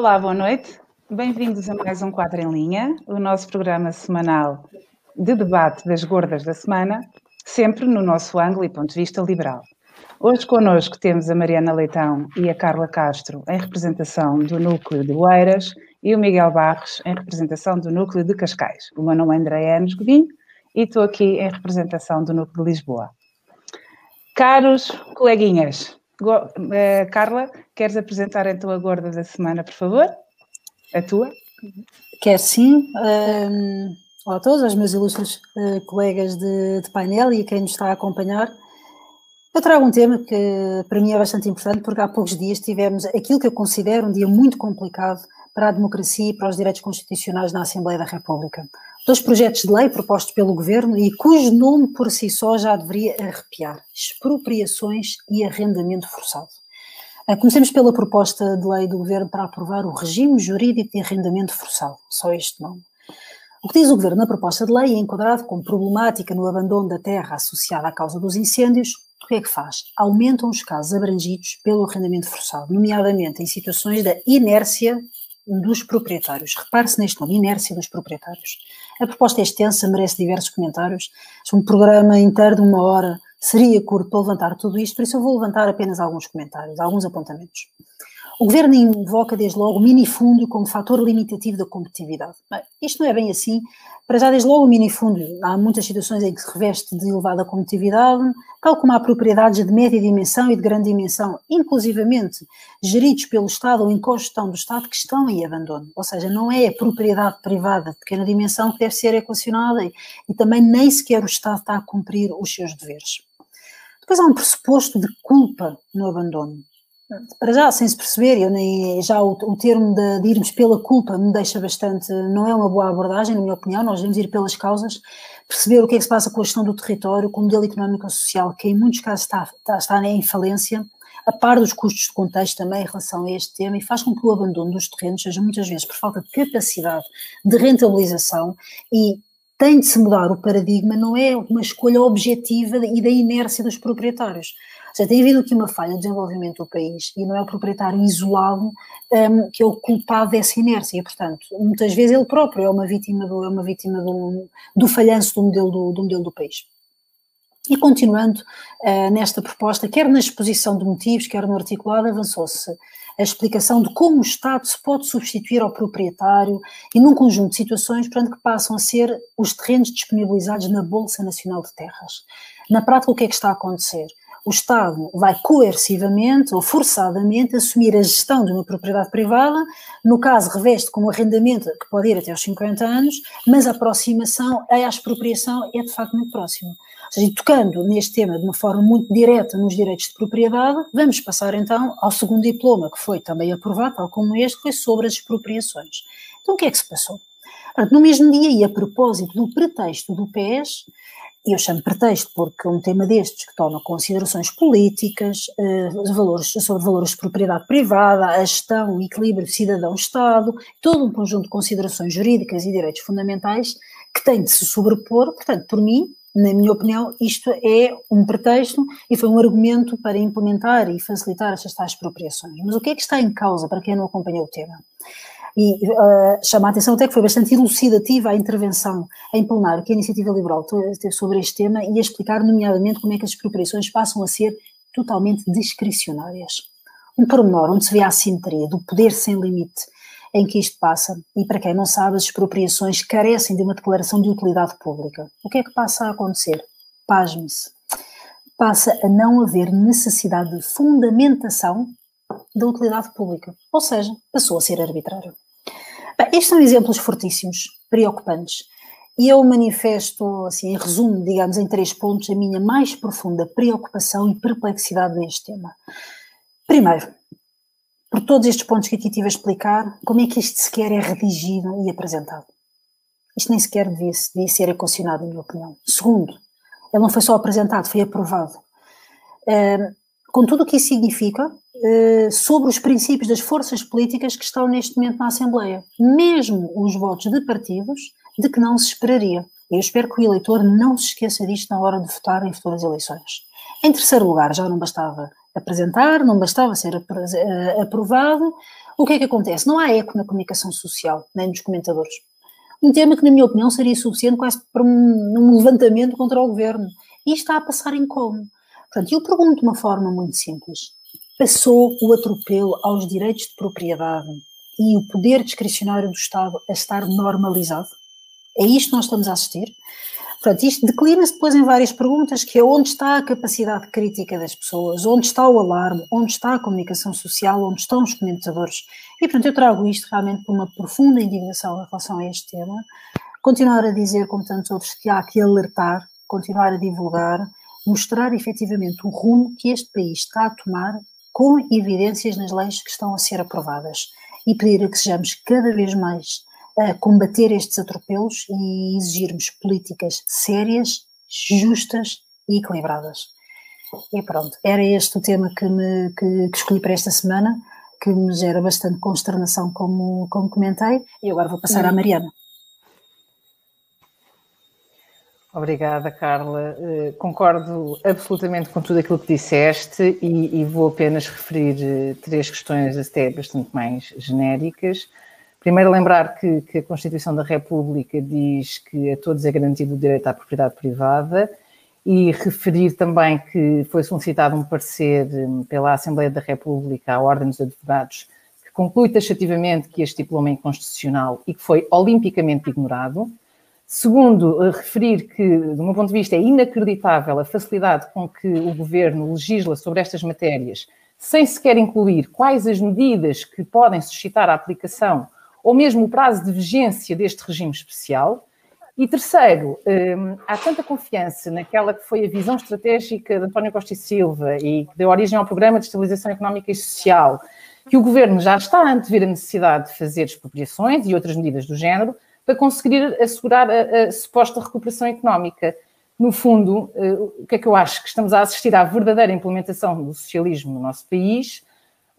Olá, boa noite. Bem-vindos a mais um Quadro em Linha, o nosso programa semanal de debate das gordas da semana, sempre no nosso ângulo e ponto de vista liberal. Hoje connosco temos a Mariana Leitão e a Carla Castro em representação do núcleo de Oeiras e o Miguel Barros em representação do núcleo de Cascais. O meu nome é André Enes Godinho e estou aqui em representação do núcleo de Lisboa. Caros coleguinhas, Carla, queres apresentar então a gorda da semana, por favor? A tua? Quer sim. Um, olá a todos, aos meus ilustres uh, colegas de, de, painel e a quem nos está a acompanhar. Eu trago um tema que para mim é bastante importante, porque há poucos dias tivemos aquilo que eu considero um dia muito complicado para a democracia e para os direitos constitucionais na Assembleia da República. Dois projetos de lei propostos pelo Governo e cujo nome por si só já deveria arrepiar: expropriações e arrendamento forçado. Ah, comecemos pela proposta de lei do Governo para aprovar o regime jurídico de arrendamento forçado, só este nome. O que diz o Governo na proposta de lei é enquadrado como problemática no abandono da terra associada à causa dos incêndios. O que é que faz? Aumentam os casos abrangidos pelo arrendamento forçado, nomeadamente em situações da inércia dos proprietários. Repare-se neste nome, inércia dos proprietários. A proposta é extensa, merece diversos comentários. Um programa inteiro de uma hora seria curto para levantar tudo isto, por isso eu vou levantar apenas alguns comentários, alguns apontamentos. O governo invoca desde logo o minifúndio como fator limitativo da competitividade. Bem, isto não é bem assim. Para já, desde logo, o minifúndio, há muitas situações em que se reveste de elevada competitividade, tal como há propriedades de média dimensão e de grande dimensão, inclusivamente geridos pelo Estado ou em cogestão do Estado, que estão em abandono. Ou seja, não é a propriedade privada de pequena dimensão que deve ser equacionada e, e também nem sequer o Estado está a cumprir os seus deveres. Depois há um pressuposto de culpa no abandono para já, sem se perceber, eu nem, já o, o termo de, de, irmos pela culpa me deixa bastante, não é uma boa abordagem, na minha opinião, nós devemos ir pelas causas, perceber o que é que se passa com a gestão do território, com o modelo económico e social, que em muitos casos está, está, está em falência, a par dos custos de contexto também em relação a este tema, e faz com que o abandono dos terrenos seja muitas vezes por falta de capacidade de rentabilização e tem de se mudar o paradigma, não é uma escolha objetiva e da inércia dos proprietários seja, tem havido aqui uma falha de desenvolvimento do país e não é o proprietário isolado um, que é o culpado dessa inércia. Portanto, muitas vezes ele próprio é uma vítima do, é uma vítima do, do falhanço do modelo do, do modelo do país. E continuando uh, nesta proposta, quer na exposição de motivos, quer no articulado, avançou-se a explicação de como o Estado se pode substituir ao proprietário e num conjunto de situações, portanto, que passam a ser os terrenos disponibilizados na Bolsa Nacional de Terras. Na prática, o que é que está a acontecer? O Estado vai coercivamente ou forçadamente assumir a gestão de uma propriedade privada, no caso reveste como arrendamento que pode ir até aos 50 anos, mas a aproximação à expropriação é de facto muito próxima. Ou seja, tocando neste tema de uma forma muito direta nos direitos de propriedade, vamos passar então ao segundo diploma, que foi também aprovado, tal como este, que foi sobre as expropriações. Então o que é que se passou? No mesmo dia, e a propósito do pretexto do PES, eu chamo pretexto porque um tema destes que toma considerações políticas, eh, valores, sobre valores de propriedade privada, a gestão, o equilíbrio cidadão-Estado, todo um conjunto de considerações jurídicas e direitos fundamentais que tem de se sobrepor, portanto, por mim, na minha opinião, isto é um pretexto e foi um argumento para implementar e facilitar estas tais expropriações. Mas o que é que está em causa para quem não acompanhou o tema? E uh, chama a atenção até que foi bastante elucidativa a intervenção em plenário que a Iniciativa Liberal teve sobre este tema e a explicar, nomeadamente, como é que as expropriações passam a ser totalmente discricionárias. Um pormenor onde se vê a assimetria do poder sem limite em que isto passa, e para quem não sabe, as expropriações carecem de uma declaração de utilidade pública. O que é que passa a acontecer? Pasme-se. Passa a não haver necessidade de fundamentação da utilidade pública, ou seja, passou a ser arbitrário. Bem, estes são exemplos fortíssimos, preocupantes, e eu manifesto, assim, em resumo, digamos, em três pontos, a minha mais profunda preocupação e perplexidade neste tema. Primeiro, por todos estes pontos que aqui tive a explicar, como é que isto sequer é redigido e apresentado? Isto nem sequer devia, devia ser equacionado, na minha opinião. Segundo, ele não foi só apresentado, foi aprovado. Uh, com tudo o que isso significa, sobre os princípios das forças políticas que estão neste momento na Assembleia, mesmo os votos de partidos de que não se esperaria. Eu espero que o eleitor não se esqueça disto na hora de votar em futuras eleições. Em terceiro lugar, já não bastava apresentar, não bastava ser eh, aprovado, O que é que acontece? Não há eco na comunicação social, nem nos comentadores. Um tema que, na minha opinião, seria suficiente quase para um, um levantamento contra o governo. E está a passar em como? Portanto, eu pergunto de uma forma muito simples. Passou o atropelo aos direitos de propriedade e o poder discricionário do Estado a estar normalizado? É isto que nós estamos a assistir? Portanto, isto declina-se depois em várias perguntas, que é onde está a capacidade crítica das pessoas, onde está o alarme, onde está a comunicação social, onde estão os comentadores. E, portanto, eu trago isto realmente por uma profunda indignação em relação a este tema. Continuar a dizer, como tantos outros, que há que alertar, continuar a divulgar, mostrar efetivamente o rumo que este país está a tomar com evidências nas leis que estão a ser aprovadas e pedir a que sejamos cada vez mais a combater estes atropelos e exigirmos políticas sérias, justas e equilibradas. E pronto, era este o tema que, me, que, que escolhi para esta semana, que me gera bastante consternação, como, como comentei, e agora vou passar à Mariana. Obrigada, Carla. Uh, concordo absolutamente com tudo aquilo que disseste e, e vou apenas referir uh, três questões até bastante mais genéricas. Primeiro, lembrar que, que, a Constituição da República diz que a todos é garantido o direito à propriedade privada e referir também que foi solicitado um parecer hum, pela Assembleia da República à Ordem dos Advogados que conclui taxativamente que este diploma é inconstitucional e que foi olimpicamente ignorado. Segundo, eh, referir que, do meu ponto de vista, é inacreditável a facilidade com que o Governo legisla sobre estas matérias, sem sequer incluir quais as medidas que podem suscitar a aplicação ou mesmo o prazo de vigência deste regime especial. E terceiro, hum, há tanta confiança naquela que foi a visão estratégica de António Costa e Silva e que deu origem ao Programa de Estabilização Económica e Social, que o Governo já está a antever a necessidade de fazer expropriações e outras medidas do género para conseguir assegurar a, a suposta recuperação económica. No fundo, eh, o que é que eu acho? Que estamos a assistir à verdadeira implementação do socialismo no nosso país,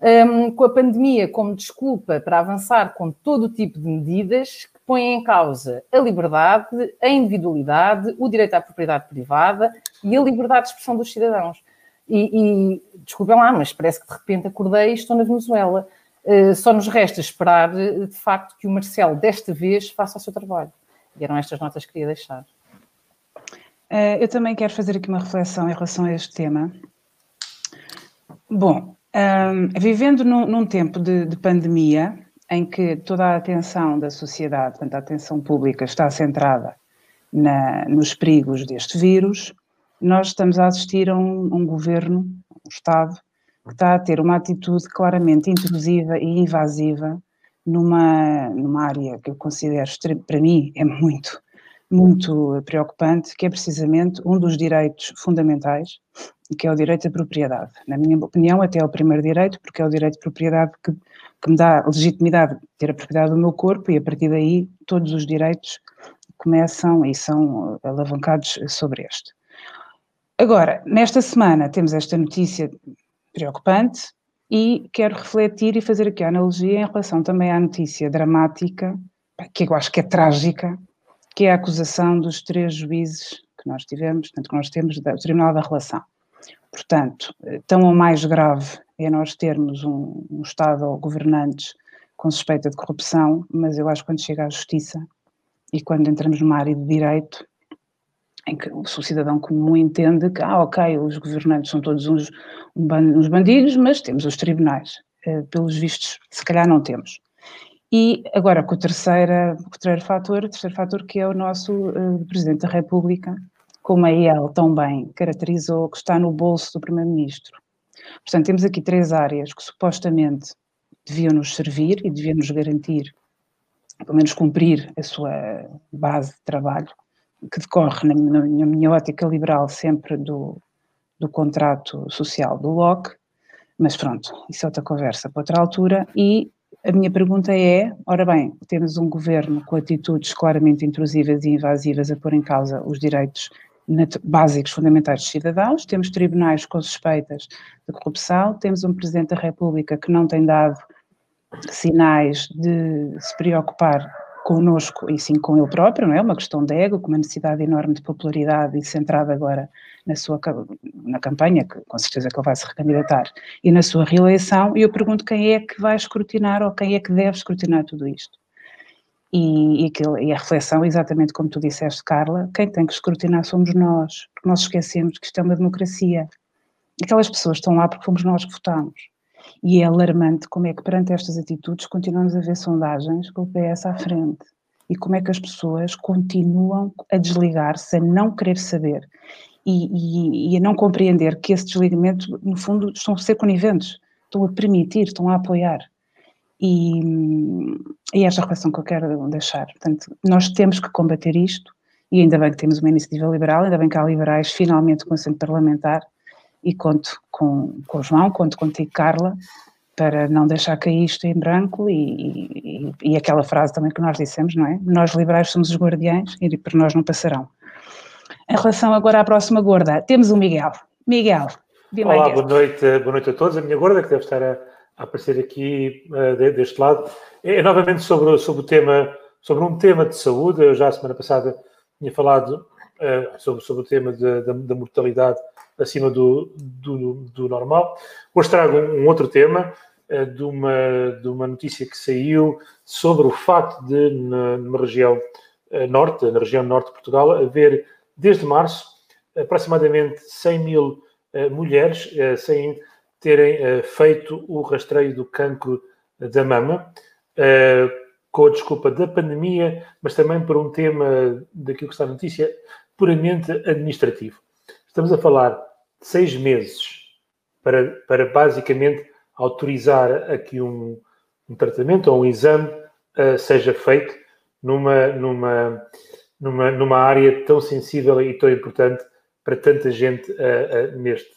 um, com a pandemia como desculpa para avançar com todo o tipo de medidas que põem em causa a liberdade, a individualidade, o direito à propriedade privada e a liberdade de expressão dos cidadãos. E, e desculpem lá, mas parece que de repente acordei e estou na Venezuela. Uh, só nos resta esperar, de facto, que o Marcelo desta vez faça o seu trabalho. E eram estas notas que queria deixar. Uh, eu também quero fazer aqui uma reflexão em relação a este tema. Bom, um, vivendo num, num tempo de, de, pandemia, em que toda a atenção da sociedade, portanto, a atenção pública está centrada na, nos perigos deste vírus, nós estamos a assistir a um, um governo, um Estado, que está a ter uma atitude claramente intrusiva e invasiva numa, numa área que eu considero, para mim, é muito, muito preocupante, que é precisamente um dos direitos fundamentais que é o direito à propriedade. Na minha opinião, até é o primeiro direito, porque é o direito de propriedade que, que me dá legitimidade de ter a propriedade do meu corpo e a partir daí todos os direitos começam e são alavancados sobre este. Agora, nesta semana temos esta notícia preocupante e quero refletir e fazer aqui a analogia em relação também à notícia dramática, que eu acho que é trágica, que é a acusação dos três juízes que nós tivemos, tanto que nós temos do Tribunal da Relação. Portanto, tão ou mais grave é nós termos um, um Estado ou governantes com suspeita de corrupção, mas eu acho que quando chega à justiça e quando entramos numa área de direito, em que o cidadão comum entende que, ah, ok, os governantes são todos uns, uns bandidos, mas temos os tribunais. Uh, pelos vistos, se calhar não temos. E agora com o terceiro, o terceiro fator, o terceiro fator que é o nosso uh, Presidente da República, como a IEL tão bem caracterizou, que está no bolso do Primeiro-Ministro. Portanto, temos aqui três áreas que supostamente deviam nos servir e deviam nos garantir, pelo menos cumprir a sua base de trabalho, que decorre, na minha, na minha ótica liberal, sempre do, do contrato social do LOC, mas pronto, isso é outra conversa para outra altura, e a minha pergunta é, ora bem, temos um governo com atitudes claramente intrusivas e invasivas a pôr em causa os direitos básicos fundamentais dos cidadãos, temos tribunais com suspeitas de corrupção, temos um Presidente da República que não tem dado sinais de se preocupar connosco e sim com ele próprio, não é? Uma questão de ego, com uma necessidade enorme de popularidade e centrada agora na sua na campanha, que com certeza que ele vai se recandidatar, e na sua reeleição, e eu pergunto quem é que vai escrutinar ou quem é que deve escrutinar tudo isto. E, e, e a reflexão, exatamente como tu disseste, Carla, quem tem que escrutinar somos nós, porque nós esquecemos que isto é uma democracia. Aquelas pessoas estão lá porque fomos nós que votamos. E é alarmante como é que perante estas atitudes continuamos a ver sondagens com o PS à frente. E como é que as pessoas continuam a desligar-se, a não querer saber e, e, e, a não compreender que esse desligamento, no fundo, estão a ser coniventes, estão a permitir, estão a apoiar. E, e é esta reflexão que eu quero deixar. Portanto, nós temos que combater isto, e ainda bem que temos uma iniciativa liberal, ainda bem que há liberais finalmente com assento parlamentar, e conto com, com o João, conto contigo, Carla, para não deixar cair isto em branco e, e, e, aquela frase também que nós dissemos, não é? Nós liberais somos os guardiães e por nós não passarão. Em relação agora à próxima gorda, temos o Miguel. Miguel, Olá, boa noite, boa noite a todos. A minha gorda, que deve estar a, a aparecer aqui uh, deste lado, é, é, novamente sobre, sobre o tema, sobre um tema de saúde. Eu já a semana passada tinha falado uh, sobre, sobre o tema da mortalidade acima do, do, do normal. Hoje trago um, outro tema uh, de, uma, de uma notícia que saiu sobre o facto de, numa região uh, norte, na região norte de Portugal, haver, desde março, aproximadamente 100 mil mulheres sem terem feito o rastreio do cancro da mama, com a desculpa da pandemia, mas também por um tema daquilo que está na notícia, puramente administrativo. Estamos a falar seis meses para, para basicamente autorizar aqui um, um tratamento ou um exame uh, seja feito numa, numa, numa, numa área tão sensível e tão importante para tanta gente uh, uh, neste,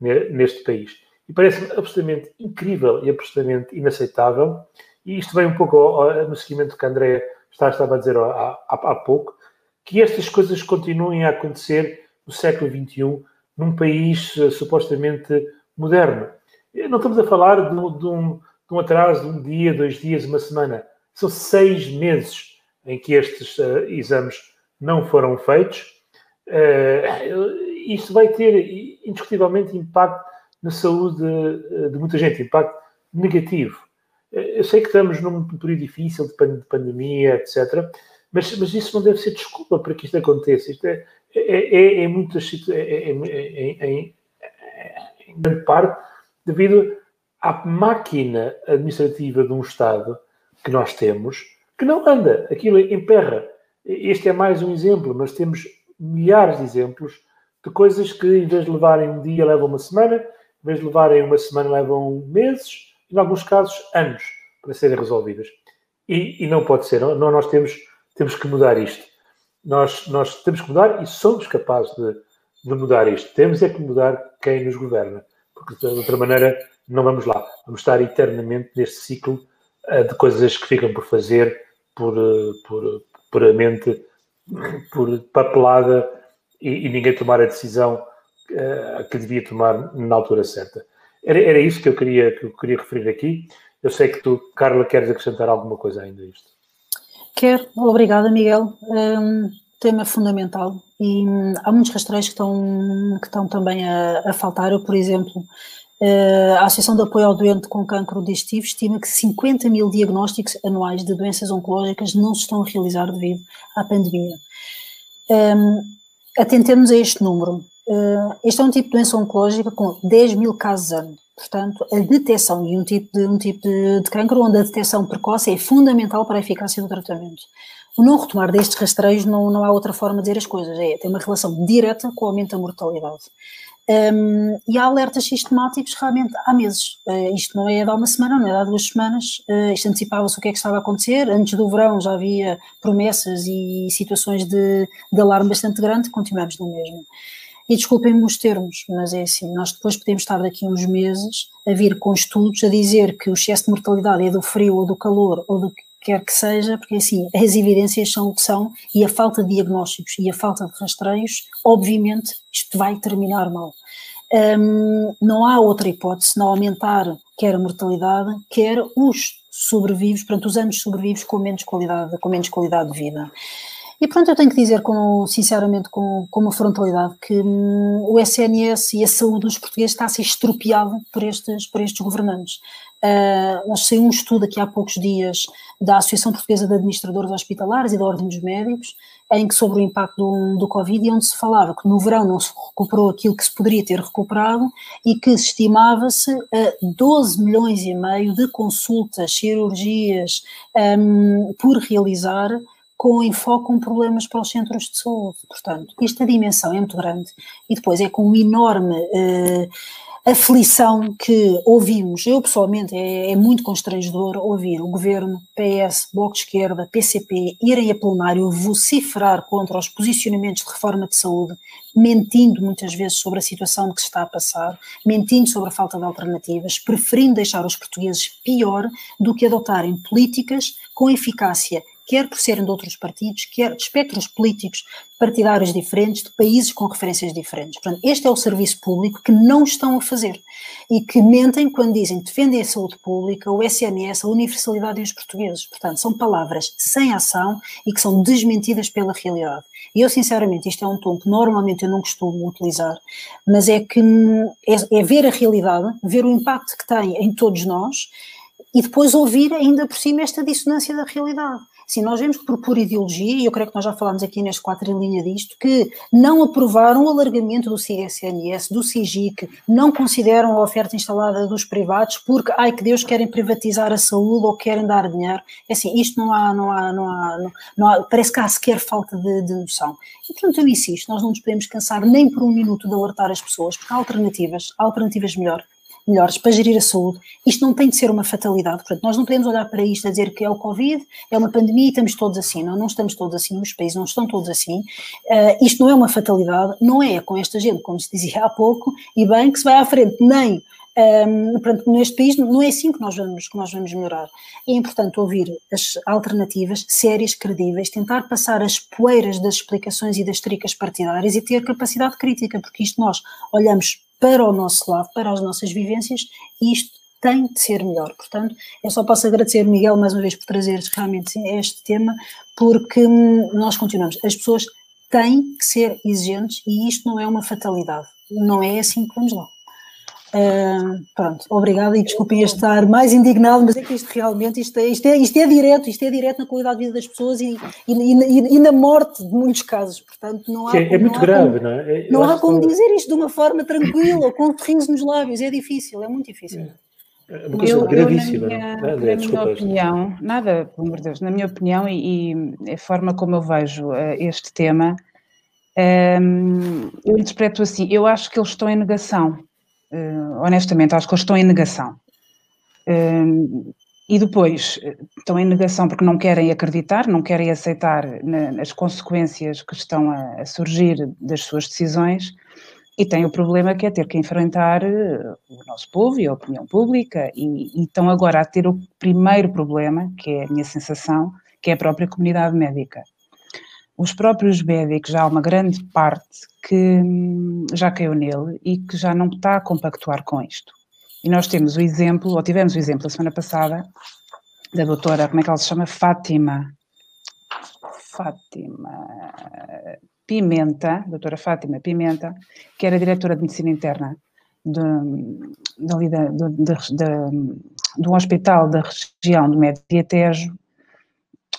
neste país. E parece-me absolutamente incrível e absolutamente inaceitável, e isto vem um pouco ao, ao, no seguimento que a André estava a dizer há, há, há pouco, que estas coisas continuem a acontecer no século XXI num país uh, supostamente moderno. Não estamos a falar de de, um, de um, atraso de um dia, dois dias, uma semana. São seis meses em que estes uh, exames não foram feitos. Uh, isto vai ter indiscutivelmente impacto na saúde de, de muita gente, impacto negativo. Eu sei que estamos num período difícil de pandemia, etc., mas, mas isso não deve ser desculpa para que isto aconteça. Isto é, é, é, é muitas é, em grande parte devido à máquina administrativa de um Estado que nós temos, que não anda, aquilo emperra. Este é mais um exemplo, mas temos milhares de exemplos de coisas que, em vez de levarem um dia, levam uma semana, em vez de levarem uma semana, levam meses, e, em alguns casos, anos para serem resolvidas. E, e não pode ser, não, nós temos, temos que mudar isto. Nós, nós temos que mudar e somos capazes de, de mudar isto. Temos é que mudar quem nos governa, porque de outra maneira não vamos lá. Vamos estar eternamente neste ciclo uh, de coisas que ficam por fazer por, uh, por puramente por papelada e, e, ninguém tomar a decisão uh, que devia tomar na altura certa. Era, era isso que eu, queria, que eu queria referir aqui. Eu sei que tu, Carla, queres acrescentar alguma coisa ainda a isto. Quero, obrigada Miguel. Um, tema fundamental e hum, há muitos rastreios que estão, que estão também a, a faltar. Eu, por exemplo, uh, a Associação de Apoio ao Doente com Cancro Digestivo estima que 50 mil diagnósticos anuais de doenças oncológicas não se estão a realizar devido à pandemia. Um, atentemos a este número. Uh, este é um tipo de doença oncológica com 10 mil casos ano. Portanto, a detecção de um tipo de, um tipo de, de cancro, onde a detecção precoce é fundamental para a eficácia do tratamento. O não retomar destes rastreios não, não há outra forma de dizer as coisas, é, tem uma relação direta com o aumento da mortalidade. Um, e há alertas sistemáticos realmente há meses. Uh, isto não é de há uma semana, não é de há duas semanas. Uh, isto antecipava-se o que é que estava a acontecer. Antes do verão já havia promessas e situações de, de alarme bastante grande, continuamos no mesmo. E desculpem-me os termos, mas é assim, nós depois podemos estar daqui uns meses a vir com estudos a dizer que o excesso de mortalidade é do frio ou do calor ou do que quer que seja, porque assim, as evidências são o que são e a falta de diagnósticos e a falta de rastreios, obviamente, isto vai terminar mal. Um, não há outra hipótese não aumentar quer a mortalidade, quer os sobrevivos, portanto, os anos sobrevivos com menos qualidade, com menos qualidade de vida. E pronto, eu tenho que dizer, com, sinceramente, com, com uma frontalidade, que hum, o SNS e a saúde dos portugueses está a ser estropiado por estes, por estes governantes. Uh, saiu um estudo aqui há poucos dias da Associação Portuguesa de Administradores Hospitalares e da Ordem dos Médicos, em que sobre o impacto do, do Covid, e onde se falava que no verão não se recuperou aquilo que se poderia ter recuperado e que estimava-se a 12 milhões e meio de consultas, cirurgias um, por realizar com enfoque com problemas para os centros de saúde. Portanto, esta dimensão é muito grande e depois é com enorme uh, aflição que ouvimos, eu pessoalmente, é, é, muito constrangedor ouvir o governo, PS, Bloco de Esquerda, PCP, irem a plenário vociferar contra os posicionamentos de reforma de saúde, mentindo muitas vezes sobre a situação que se está a passar, mentindo sobre a falta de alternativas, preferindo deixar os portugueses pior do que adotarem políticas com eficácia quer por serem de outros partidos, quer de espectros políticos partidários diferentes, de países com referências diferentes. Portanto, este é o serviço público que não estão a fazer e que mentem quando dizem defendem a saúde pública, o SNS, a universalidade dos portugueses. Portanto, são palavras sem ação e que são desmentidas pela realidade. E eu, sinceramente, isto é um tom que normalmente eu não costumo utilizar, mas é que é, é ver a realidade, ver o impacto que tem em todos nós e depois ouvir ainda por cima esta dissonância da realidade. Sim, nós vemos por pura ideologia, e eu creio que nós já falámos aqui neste quatro em linha disto, que não aprovaram o alargamento do CSNS, do CIGIC, não consideram a oferta instalada dos privados porque, ai que Deus, querem privatizar a saúde ou querem dar dinheiro. É assim, isto não há, não há, não há, não, não há parece que há sequer falta de, de noção. E portanto eu insisto, nós não nos podemos cansar nem por um minuto de alertar as pessoas, porque há alternativas, há alternativas melhor, melhores para gerir a saúde. Isto não tem de ser uma fatalidade, portanto, nós não podemos olhar para isto a dizer que é o Covid, é uma pandemia e estamos todos assim. Não, não estamos todos assim, os países não estão todos assim. Uh, isto não é uma fatalidade, não é com esta gente, como se dizia há pouco, e bem que se vai à frente, nem um, portanto, neste país não é assim que nós, vamos, que nós vamos melhorar. É importante ouvir as alternativas sérias, credíveis, tentar passar as poeiras das explicações e das tricas partidárias e ter capacidade crítica, porque isto nós olhamos para o nosso lado, para as nossas vivências, e isto tem de ser melhor. Portanto, eu só posso agradecer, Miguel, mais uma vez por trazeres realmente este tema, porque hum, nós continuamos. As pessoas têm que ser exigentes e isto não é uma fatalidade. Não é assim que vamos lá. Uh, pronto, obrigada e desculpem estar mais indignado, mas é que isto realmente, isto é, isto é, isto é direto, isto é direto na qualidade de vida das pessoas e, e, e, e na morte de muitos casos, portanto não há... É, é muito grave, como, não é? Eu não há como que... dizer isto de uma forma tranquila, com um sorriso nos lábios, é difícil, é muito difícil. É uma coisa eu, gravíssima. Eu, na minha, não, na minha opinião, nada, pelo amor de Deus, na minha opinião e, e a forma como eu vejo uh, este tema, um, ehm, eu interpreto assim, eu acho que eles estão em negação honestamente, acho que eles estão em negação. Uh, e depois estão em negação porque não querem acreditar, não querem aceitar nas consequências que estão a, a, surgir das suas decisões e têm o problema que é ter que enfrentar eh, o nosso povo e a opinião pública e, e estão agora a ter o primeiro problema, que é a minha sensação, que é a própria comunidade médica os próprios médicos, já há uma grande parte que hum, já caiu nele e que já não está a compactuar com isto. E nós temos o exemplo, ou tivemos o exemplo a semana passada, da doutora, como é que ela se chama? Fátima. Fátima Pimenta, doutora Fátima Pimenta, que era diretora de medicina interna de, de, de, de, de um hospital da região do Médio Tejo,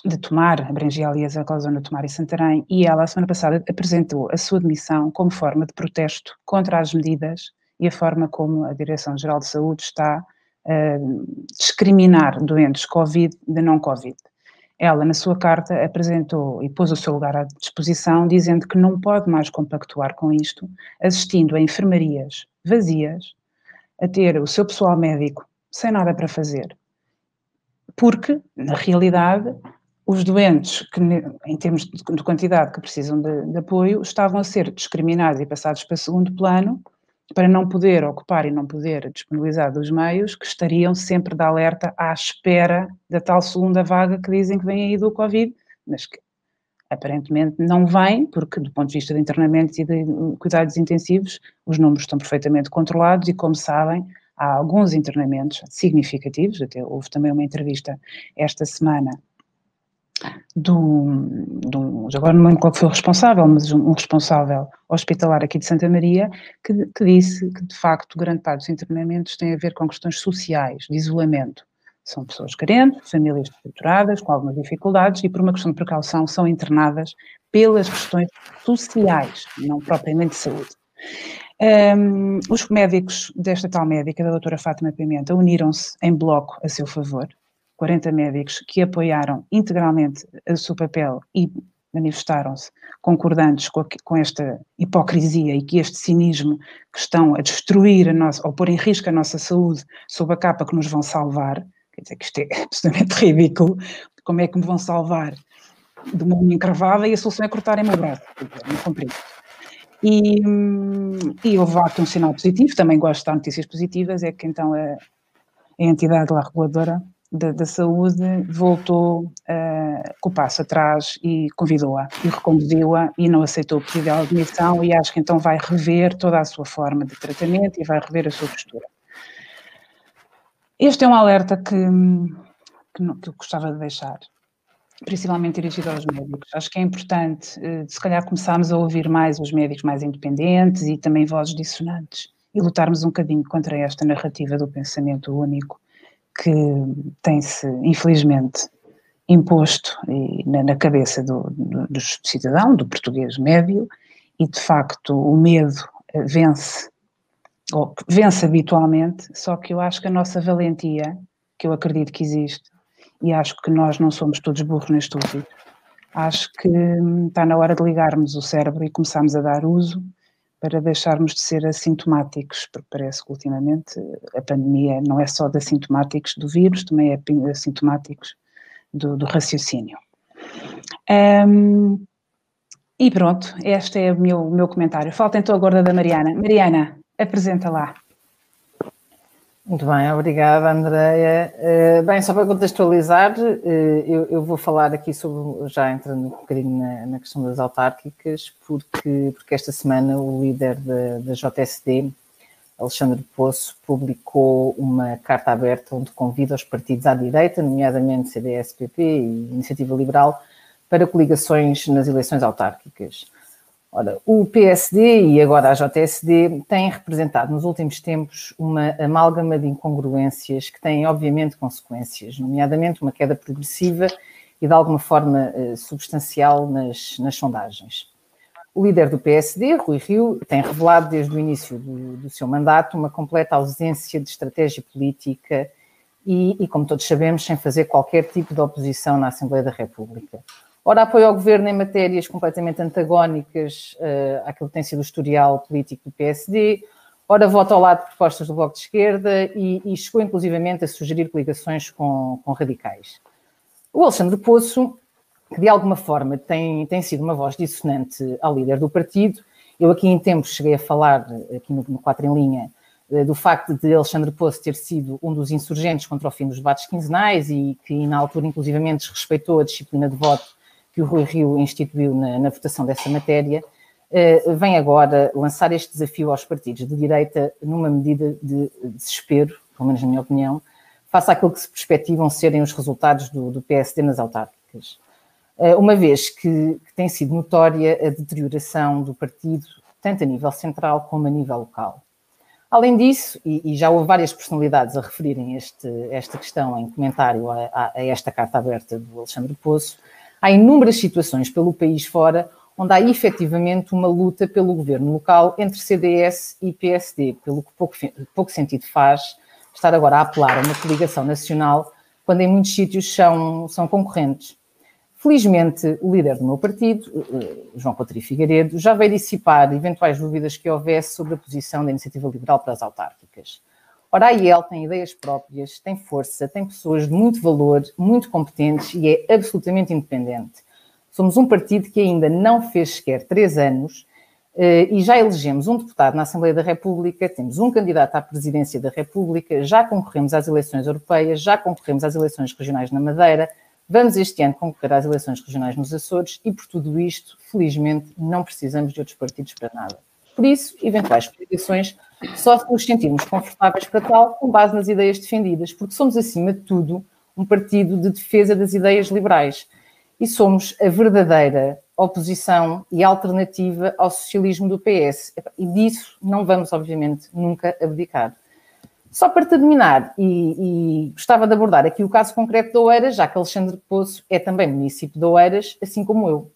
de Tomar, abrangia aliás a zona de Tomar e Santarém, e ela, a semana passada, apresentou a sua demissão como forma de protesto contra as medidas e a forma como a Direção-Geral de Saúde está a discriminar doentes Covid de não Covid. Ela, na sua carta, apresentou e pôs o seu lugar à disposição, dizendo que não pode mais compactuar com isto, assistindo a enfermarias vazias, a ter o seu pessoal médico sem nada para fazer, porque, na realidade, os doentes, que, em termos de quantidade que precisam de, de, apoio, estavam a ser discriminados e passados para segundo plano para não poder ocupar e não poder disponibilizar dos meios que estariam sempre de alerta à espera da tal segunda vaga que dizem que vem aí do Covid, mas que Aparentemente não vem, porque do ponto de vista de internamentos e de cuidados intensivos, os números estão perfeitamente controlados e, como sabem, há alguns internamentos significativos, até houve também uma entrevista esta semana do, do agora não lembro qual foi o responsável, mas um, responsável hospitalar aqui de Santa Maria, que, que disse que de facto grande parte dos internamentos tem a ver com questões sociais, de isolamento. São pessoas carentes, famílias estruturadas, com algumas dificuldades e por uma questão de precaução são internadas pelas questões sociais, não propriamente de saúde. Um, os médicos desta tal médica, da doutora Fátima Pimenta, uniram-se em bloco a seu favor, 40 médicos que apoiaram integralmente o seu papel e manifestaram-se concordantes com, a, com, esta hipocrisia e que este cinismo que estão a destruir a nossa, ou pôr em risco a nossa saúde sob a capa que nos vão salvar, quer dizer que isto é absolutamente ridículo, como é que me vão salvar de uma unha encravada e a solução é cortarem-me o braço, não compreendo. E, e houve lá um sinal positivo, também gosto de dar notícias positivas, é que então a, a entidade lá reguladora da, da saúde voltou uh, com o passo atrás e convidou-a e reconduziu-a e não aceitou o pedido de admissão e acho que então vai rever toda a sua forma de tratamento e vai rever a sua postura. Este é um alerta que, que, que eu gostava de deixar, principalmente dirigido aos médicos. Acho que é importante, uh, se calhar, começarmos a ouvir mais os médicos mais independentes e também vozes dissonantes e lutarmos um bocadinho contra esta narrativa do pensamento único que tem-se, infelizmente, imposto na, cabeça do, do, do, cidadão, do português médio, e de facto o medo eh, vence, ou vence habitualmente, só que eu acho que a nossa valentia, que eu acredito que existe, e acho que nós não somos todos burros nem estúpidos, acho que hum, está na hora de ligarmos o cérebro e começarmos a dar uso para deixarmos de ser assintomáticos, porque parece que ultimamente a pandemia não é só de assintomáticos do vírus, também é assintomáticos do, do raciocínio. Um, e pronto, este é o meu, meu comentário. Falta então a gorda da Mariana. Mariana, apresenta lá. Muito bem, obrigada, Andreia. Uh, bem, só para contextualizar, uh, eu, vou falar aqui sobre, já entrando um bocadinho na, questão das autárquicas, porque, porque esta semana o líder da, da JSD, Alexandre Poço, publicou uma carta aberta onde convida os partidos à direita, nomeadamente CDS-PP e Iniciativa Liberal, para coligações nas eleições autárquicas. Ora, o PSD e agora a JSD têm representado nos últimos tempos uma amálgama de incongruências que têm, obviamente, consequências, nomeadamente uma queda progressiva e, de alguma forma, eh, substancial nas, nas sondagens. O líder do PSD, Rui Rio, tem revelado desde o início do, do seu mandato uma completa ausência de estratégia política e, e, como todos sabemos, sem fazer qualquer tipo de oposição na Assembleia da República ora apoio ao governo em matérias completamente antagónicas uh, àquilo que tem sido o historial político do PSD, ora vota ao lado de propostas do Bloco de Esquerda e, e chegou inclusivamente a sugerir coligações com, com radicais. O Alexandre Poço, que de alguma forma tem, tem sido uma voz dissonante ao líder do partido, eu aqui em tempos cheguei a falar, aqui no, no 4 em linha, eh, do facto de Alexandre Poço ter sido um dos insurgentes contra o fim dos debates quinzenais e que na altura inclusivamente desrespeitou a disciplina de voto que o Rui Rio instituiu na, na votação dessa matéria, uh, vem agora lançar este desafio aos partidos de direita numa medida de desespero, pelo menos na minha opinião, face àquilo que se perspectivam serem os resultados do, do PSD nas autárquicas. Uh, uma vez que, que, tem sido notória a deterioração do partido, tanto a nível central como a nível local. Além disso, e, e já houve várias personalidades a referirem este, esta questão em comentário a, a, a esta carta aberta do Alexandre Poço, há inúmeras situações pelo país fora onde há efetivamente uma luta pelo governo local entre CDS e PSD, pelo que pouco, pouco sentido faz estar agora a apelar a uma coligação nacional quando em muitos sítios são, são concorrentes. Felizmente, o líder do meu partido, eh, João Coutinho Figueiredo, já veio dissipar eventuais dúvidas que houvesse sobre a posição da Iniciativa Liberal para as autárquicas. Ora, a IEL tem ideias próprias, tem força, tem pessoas de muito valor, muito competentes e é absolutamente independente. Somos um partido que ainda não fez sequer três anos eh, e já elegemos um deputado na Assembleia da República, temos um candidato à presidência da República, já concorremos às eleições europeias, já concorremos às eleições regionais na Madeira, Vamos este ano concorrer às eleições regionais nos Açores e, por tudo isto, felizmente, não precisamos de outros partidos para nada. Por isso, eventuais coligações só se nos sentirmos confortáveis para tal, com base nas ideias defendidas, porque somos, acima de tudo, um partido de defesa das ideias liberais e somos a verdadeira oposição e alternativa ao socialismo do PS. E disso não vamos, obviamente, nunca abdicar. Só para terminar, e, e, gostava de abordar aqui o caso concreto de Oeiras, já que Alexandre Poço é também município de Oeiras, assim como eu.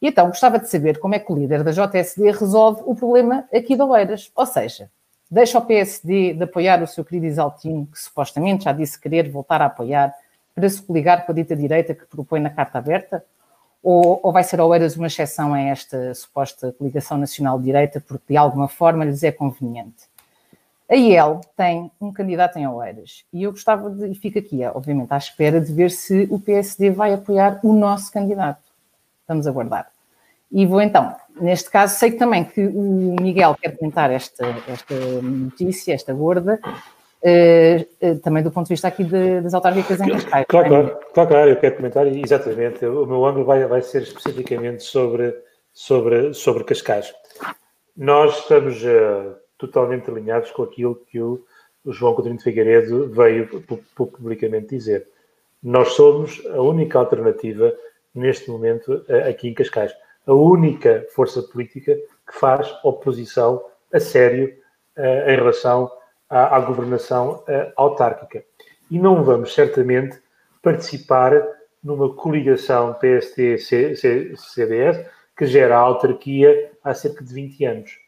E então gostava de saber como é que o líder da JSD resolve o problema aqui de Oeiras. Ou seja, deixa o PSD de apoiar o seu querido Isaltino, que supostamente já disse querer voltar a apoiar, para se coligar com a dita direita que propõe na Carta Aberta? Ou, ou vai ser Oeiras uma exceção a esta suposta coligação nacional de direita, porque de alguma forma lhes é conveniente? A IEL tem um candidato em Oeiras e eu gostava de, e fico aqui, obviamente, à espera de ver se o PSD vai apoiar o nosso candidato. Vamos aguardar. E vou então, neste caso, sei também que o Miguel quer comentar esta, esta notícia, esta gorda, uh, uh, também do ponto de vista aqui de, das autárquicas em Cascais. Claro, claro, claro, claro, eu quero comentar, exatamente, o meu ângulo vai, vai ser especificamente sobre, sobre, sobre Cascais. Nós estamos uh, totalmente alinhados com aquilo que o, o João Coutinho de Figueiredo veio publicamente dizer. Nós somos a única alternativa neste momento aqui em Cascais a única força política que faz oposição a sério em relação à, governação autárquica. E não vamos certamente participar numa coligação PST-CDS que gera a autarquia há cerca de 20 anos.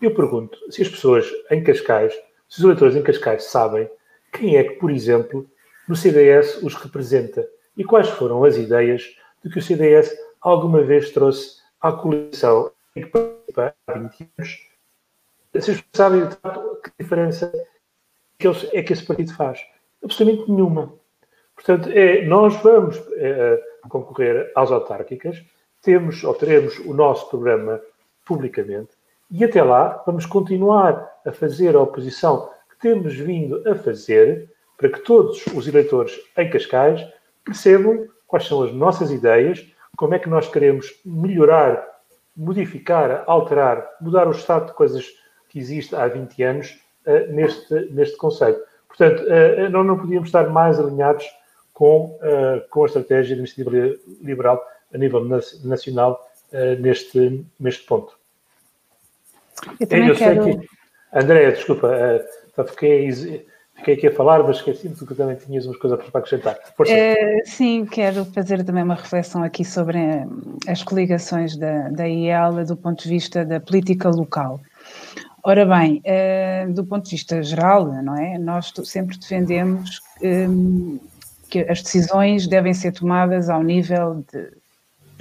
Eu pergunto se as pessoas em Cascais, se os eleitores em Cascais sabem quem é que, por exemplo, no CDS os representa e quais foram as ideias de que o CDS alguma vez trouxe à coligação em que participa há 20 anos, vocês sabem de facto que diferença é que esse partido faz? Absolutamente nenhuma. Portanto, é, nós vamos é, concorrer às autárquicas, temos ou teremos o nosso programa publicamente e até lá vamos continuar a fazer a oposição que temos vindo a fazer para que todos os eleitores em Cascais percebam quais são as nossas ideias, como é que nós queremos melhorar, modificar, alterar, mudar o estado de coisas que existe há 20 anos uh, neste, neste conceito. Portanto, uh, nós não podíamos estar mais alinhados com, uh, com a estratégia de iniciativa liberal a nível nacional neste, neste ponto. Eu também eu quero... que... André, desculpa, fiquei Fiquei aqui a falar, mas esqueci-me que também tinhas umas coisas para acrescentar. É, sim, quero fazer também uma reflexão aqui sobre eh, as coligações da, da IEL do ponto de vista da política local. Ora bem, eh, do ponto de vista geral, não é? Nós sempre defendemos que as decisões devem ser tomadas ao nível de,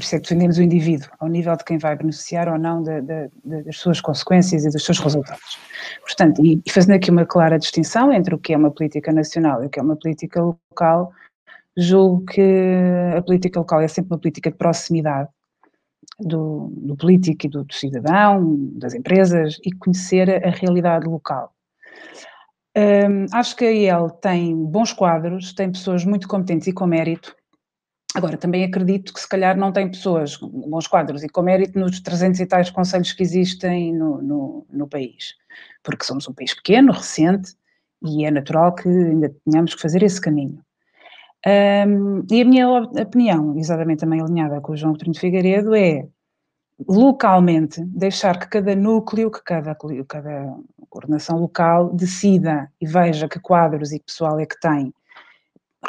por isso é que defendemos o indivíduo, ao nível de quem vai beneficiar ou não de, de, de, das suas consequências e dos seus resultados. Portanto, e, e, fazendo aqui uma clara distinção entre o que é uma política nacional e o que é uma política local, julgo que a política local é sempre uma política de proximidade do, do político e do, do, cidadão, das empresas, e conhecer a, realidade local. Hum, acho que a IEL tem bons quadros, tem pessoas muito competentes e com mérito, Agora, também acredito que se calhar não tem pessoas bons quadros e com mérito nos 300 e tais conselhos que existem no, no, no, país, porque somos um país pequeno, recente, e é natural que ainda tenhamos que fazer esse caminho. Um, e a minha opinião, exatamente também alinhada com o João Coutinho Figueiredo, é localmente deixar que cada núcleo, que cada, cada coordenação local decida e veja que quadros e pessoal é que tem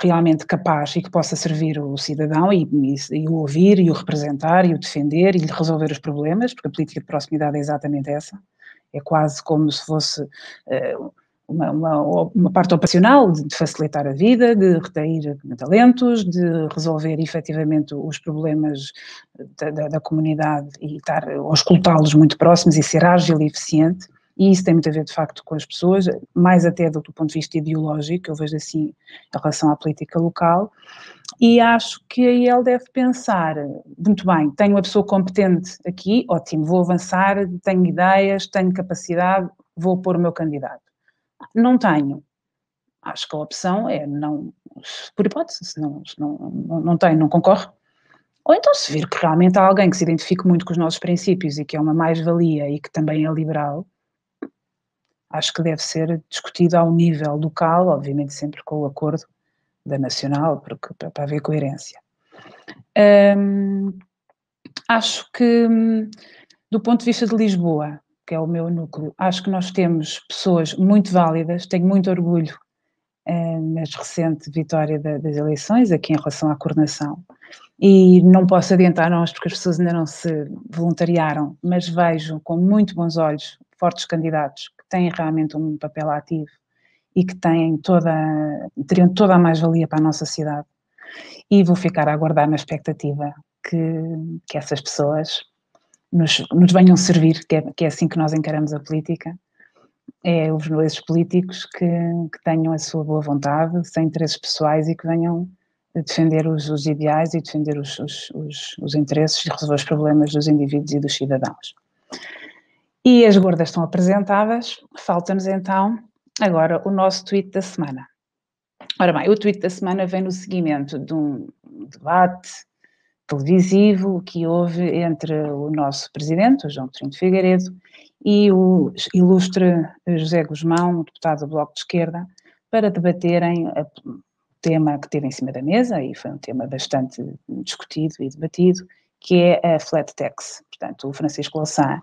realmente capaz e que possa servir o cidadão e, e, e, o ouvir e o representar e o defender e lhe resolver os problemas, porque a política de proximidade é exatamente essa. É quase como se fosse uh, uma, uma, uma, parte operacional de, facilitar a vida, de reter talentos, de resolver efetivamente os problemas da, da, da comunidade e estar ou escutá-los muito próximos e ser ágil e eficiente e isso tem muito a ver, de facto, com as pessoas, mais até do, do ponto de vista ideológico, eu vejo assim em relação à política local, e acho que aí ele deve pensar, muito bem, tenho uma pessoa competente aqui, ótimo, vou avançar, tenho ideias, tenho capacidade, vou pôr o meu candidato. Não tenho. acho que a opção é não, por hipótese, se não, se não, não, não tem, não concorre, ou então se vir que realmente há alguém que se identifique muito com os nossos princípios e que é uma mais-valia e que também é liberal, acho que deve ser discutido ao nível local, obviamente sempre com o acordo da nacional, porque, para haver coerência. Hum, acho que, do ponto de vista de Lisboa, que é o meu núcleo, acho que nós temos pessoas muito válidas, tenho muito orgulho hum, na recente vitória da, das eleições, aqui em relação à coordenação, e não posso adiantar nós porque as pessoas ainda não se voluntariaram, mas vejo com muito bons olhos fortes candidatos têm realmente um papel ativo e que têm toda, teriam toda a mais-valia para a nossa cidade. E vou ficar a aguardar na expectativa que, que essas pessoas nos, nos venham servir, que é, que é assim que nós encaramos a política, é os políticos que, que, tenham a sua boa vontade, sem interesses pessoais e que venham defender os, os ideais e defender os, os, os interesses e resolver os problemas dos indivíduos e dos cidadãos. E as gordas estão apresentadas, falta-nos então agora o nosso tweet da semana. Ora bem, o tweet da semana vem no seguimento de um debate televisivo que houve entre o nosso presidente, o João Coutinho Figueiredo, e o ilustre José Guzmão, deputado do Bloco de Esquerda, para debaterem o tema que teve em cima da mesa, e foi um tema bastante discutido e debatido, que é a flat tax. Portanto, o Francisco Louçã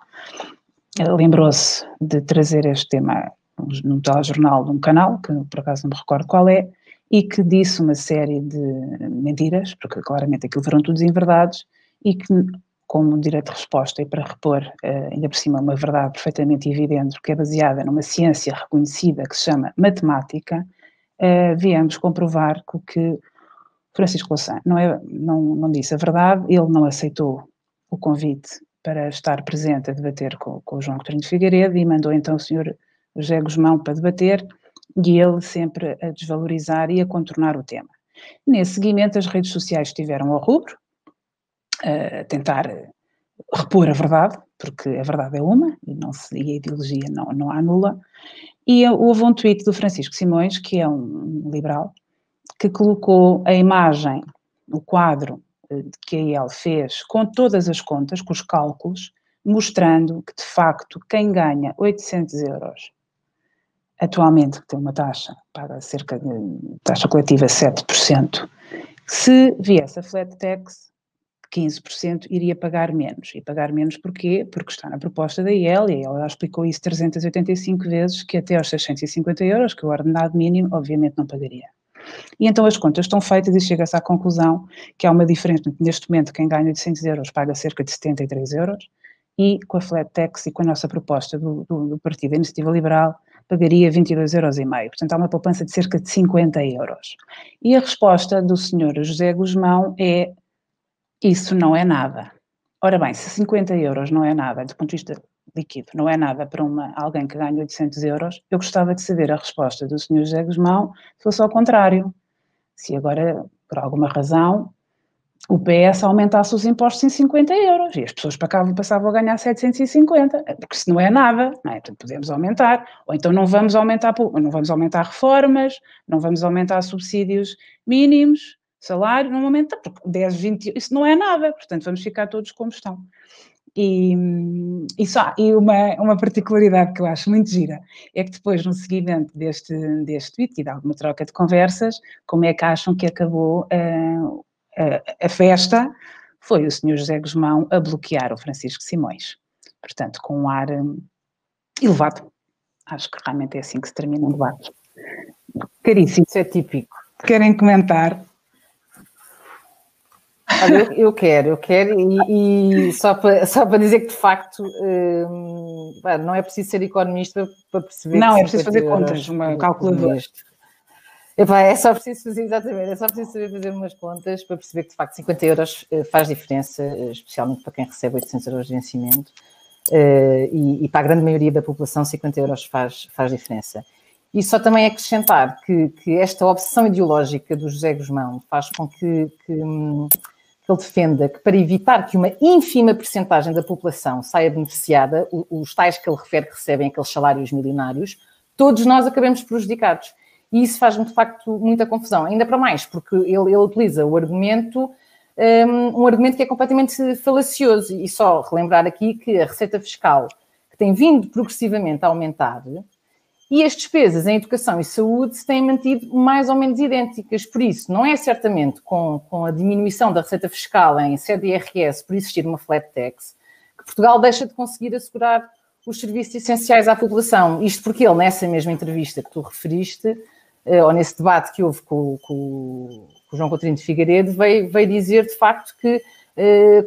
lembrou-se de trazer este tema num telejornal de um canal, que por acaso não me recordo qual é, e que disse uma série de mentiras, porque claramente aquilo foram todos inverdades, e que, como direito de resposta e para repor, uh, ainda por cima, uma verdade perfeitamente evidente, que é baseada numa ciência reconhecida que se chama matemática, uh, viemos comprovar que o que Francisco Louçã não, é, não, não disse a verdade, ele não aceitou o convite para estar presente a debater com, com o João Coutinho de Figueiredo e mandou então o senhor José Guzmão para debater e ele sempre a desvalorizar e a contornar o tema. Nesse seguimento, as redes sociais estiveram ao rubro, a tentar repor a verdade, porque a verdade é uma e, não se, e a ideologia não, não anula. E houve um tweet do Francisco Simões, que é um liberal, que colocou a imagem, o quadro que a IEL fez com todas as contas, com os cálculos, mostrando que, de facto, quem ganha 800 euros atualmente, que tem uma taxa, paga cerca de taxa coletiva 7%, se viesse a flat tax, 15% iria pagar menos. E pagar menos porquê? Porque está na proposta da IEL, e a IEL já explicou isso 385 vezes, que até aos 650 euros, que o ordenado mínimo, obviamente não pagaria. E então as contas estão feitas e chega-se à conclusão que há uma diferença. Neste momento, quem ganha 800 euros paga cerca de 73 euros, e com a flat tax e com a nossa proposta do, do, do Partido da Iniciativa Liberal, pagaria 22,5 euros. Portanto, há uma poupança de cerca de 50 euros. E a resposta do senhor José Guzmão é: isso não é nada. Ora bem, se 50 euros não é nada, do ponto de vista líquido, não é nada para uma, alguém que ganha 800 euros, eu gostava de saber a resposta do senhor José Guzmão se fosse ao contrário. Se agora, por alguma razão, o PS aumentasse os impostos em 50 euros e as pessoas para passavam a ganhar 750, porque se não é nada, não é? Portanto, podemos aumentar, ou então não vamos aumentar, não vamos aumentar reformas, não vamos aumentar subsídios mínimos, salário, não aumenta, porque 10, 20, isso não é nada, portanto vamos ficar todos como estão. E, e, só, e uma, uma particularidade que eu acho muito gira é que depois, no seguimento deste, deste tweet e de alguma troca de conversas, como é que acham que acabou uh, a, a festa, foi o senhor José Guzmão a bloquear o Francisco Simões. Portanto, com um ar hum, elevado. Acho que realmente é assim que se termina um debate. Caríssimo. Isso é típico. Querem comentar? Olha, eu, eu, quero, eu quero, e, e, só, para, só para dizer que de facto hum, não é preciso ser economista para perceber. Não, é preciso fazer contas, uma calculadora. Epá, é só preciso fazer, exatamente, é só preciso saber fazer umas contas para perceber que de facto 50 euros eh, faz diferença, eh, especialmente para quem recebe 800 euros de vencimento, eh, e, e para a grande maioria da população 50 euros faz, faz diferença. E só também acrescentar que, que esta obsessão ideológica do José Guzmão faz com que, que, hum, que ele defenda que para evitar que uma ínfima percentagem da população saia beneficiada, os tais que ele refere que recebem aqueles salários milionários, todos nós acabemos prejudicados. e isso faz-me de facto muita confusão, ainda para mais, porque ele, ele utiliza o argumento, um, um, argumento que é completamente falacioso, e só relembrar aqui que a receita fiscal, que tem vindo progressivamente a aumentar, e as despesas em educação e saúde se têm mantido mais ou menos idênticas. Por isso, não é certamente com, com a diminuição da receita fiscal em sede IRS por existir uma flat tax que Portugal deixa de conseguir assegurar os serviços essenciais à população. Isto porque ele, nessa mesma entrevista que tu referiste, eh, ou nesse debate que houve com, com, com o João Coutinho de Figueiredo, veio, veio dizer de facto que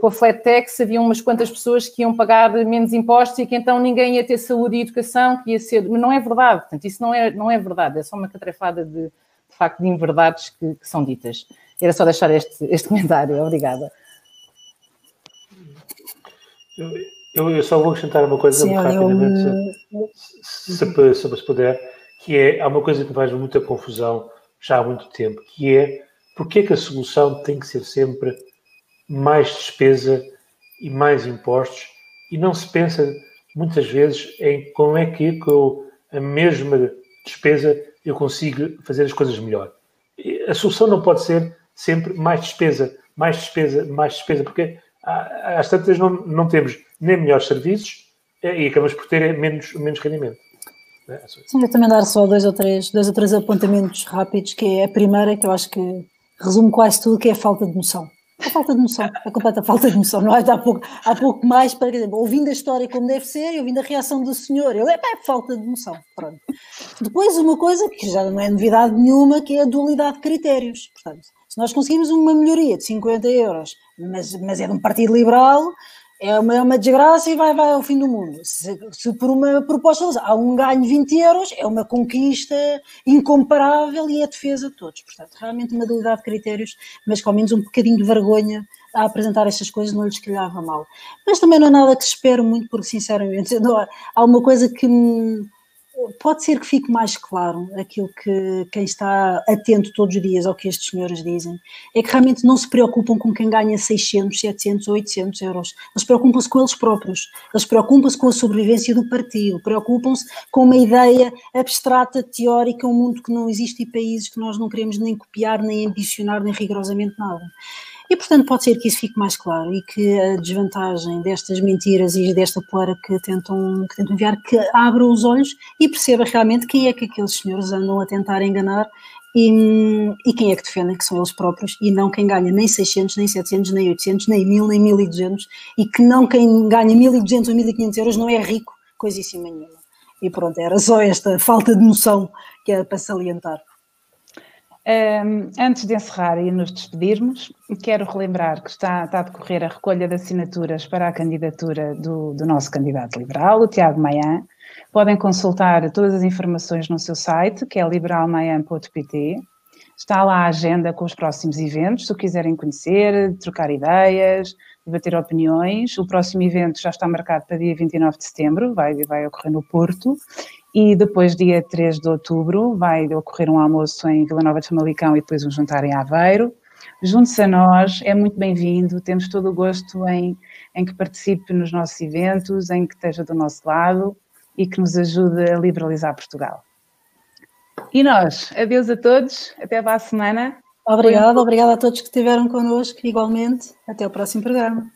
com a flat tax havia umas quantas pessoas que iam pagar menos impostos e que então ninguém ia ter saúde e educação, que ia ser. Mas não é verdade, portanto, isso não é, não é verdade, é só uma catrefada de, de facto de inverdades que, que, são ditas. Era só deixar este, este comentário, obrigada. Eu, eu, só vou acrescentar uma coisa Sim, rapidamente, eu... se, se, se, se, puder, que é, há uma coisa que faz muita confusão já há muito tempo, que é porque é que a solução tem que ser sempre mais despesa e mais impostos e não se pensa muitas vezes em como é que com a mesma despesa eu consigo fazer as coisas melhor. A solução não pode ser sempre mais despesa, mais despesa, mais despesa, porque às tantas não, não temos nem melhores serviços e acabamos por ter menos, menos rendimento. É? Sim, eu também dar só dois ou três, dois ou três apontamentos rápidos, que é a primeira, que eu acho que resume quase tudo, que é a falta de noção. A falta de noção, a completa falta de noção, não é? Há pouco, há pouco mais para ouvindo a história como deve ser e ouvindo a reação do senhor, ele é, é falta de noção, pronto. Depois uma coisa que já não é novidade nenhuma, que é a dualidade de critérios, portanto, se nós conseguimos uma melhoria de 50 euros, mas, mas é de um partido liberal, é uma, é uma desgraça e vai, vai ao fim do mundo. Se, se por uma proposta há um ganho de 20 euros, é uma conquista incomparável e é defesa de todos. Portanto, realmente uma dualidade de critérios, mas com ao menos um bocadinho de vergonha a apresentar estas coisas não lhes calhava mal. Mas também não é nada que se espere muito, porque sinceramente há uma coisa que me pode ser que fique mais claro aquilo que quem está atento todos os dias ao que estes senhores dizem, é que realmente não se preocupam com quem ganha 600, 700 ou 800 euros. Eles preocupam-se com eles próprios. Eles preocupam-se com a sobrevivência do partido, preocupam-se com uma ideia abstrata, teórica, um mundo que não existe e países que nós não queremos nem copiar, nem ambicionar, nem rigorosamente nada. E, portanto, pode ser que isso fique mais claro e que a desvantagem destas mentiras e desta poeira que tentam, que tentam enviar, que abra os olhos e perceba realmente quem é que aqueles senhores andam a tentar enganar e, e, quem é que defendem, que são eles próprios, e não quem ganha nem 600, nem 700, nem 800, nem 1000, nem 1200, e que não quem ganha 1200 ou 1500 euros não é rico, coisíssima nenhuma. E pronto, era só esta falta de noção que era para salientar. Antes de encerrar e nos despedirmos, quero relembrar que está, está, a decorrer a recolha de assinaturas para a candidatura do, do nosso candidato liberal, o Tiago Maian. Podem consultar todas as informações no seu site, que é liberalmaian.pt. Está lá a agenda com os próximos eventos, se o quiserem conhecer, trocar ideias, debater opiniões. O próximo evento já está marcado para dia 29 de setembro, vai, vai ocorrer no Porto, e depois, dia 3 de outubro, vai ocorrer um almoço em Vila Nova de Famalicão e depois um jantar em Aveiro. Junte-se a nós, é muito bem-vindo, temos todo o gosto em, em que participe nos nossos eventos, em que esteja do nosso lado e que nos ajude a liberalizar Portugal. E nós, adeus a todos, até para a semana. Obrigada, obrigada a todos que estiveram connosco, igualmente. Até o próximo programa.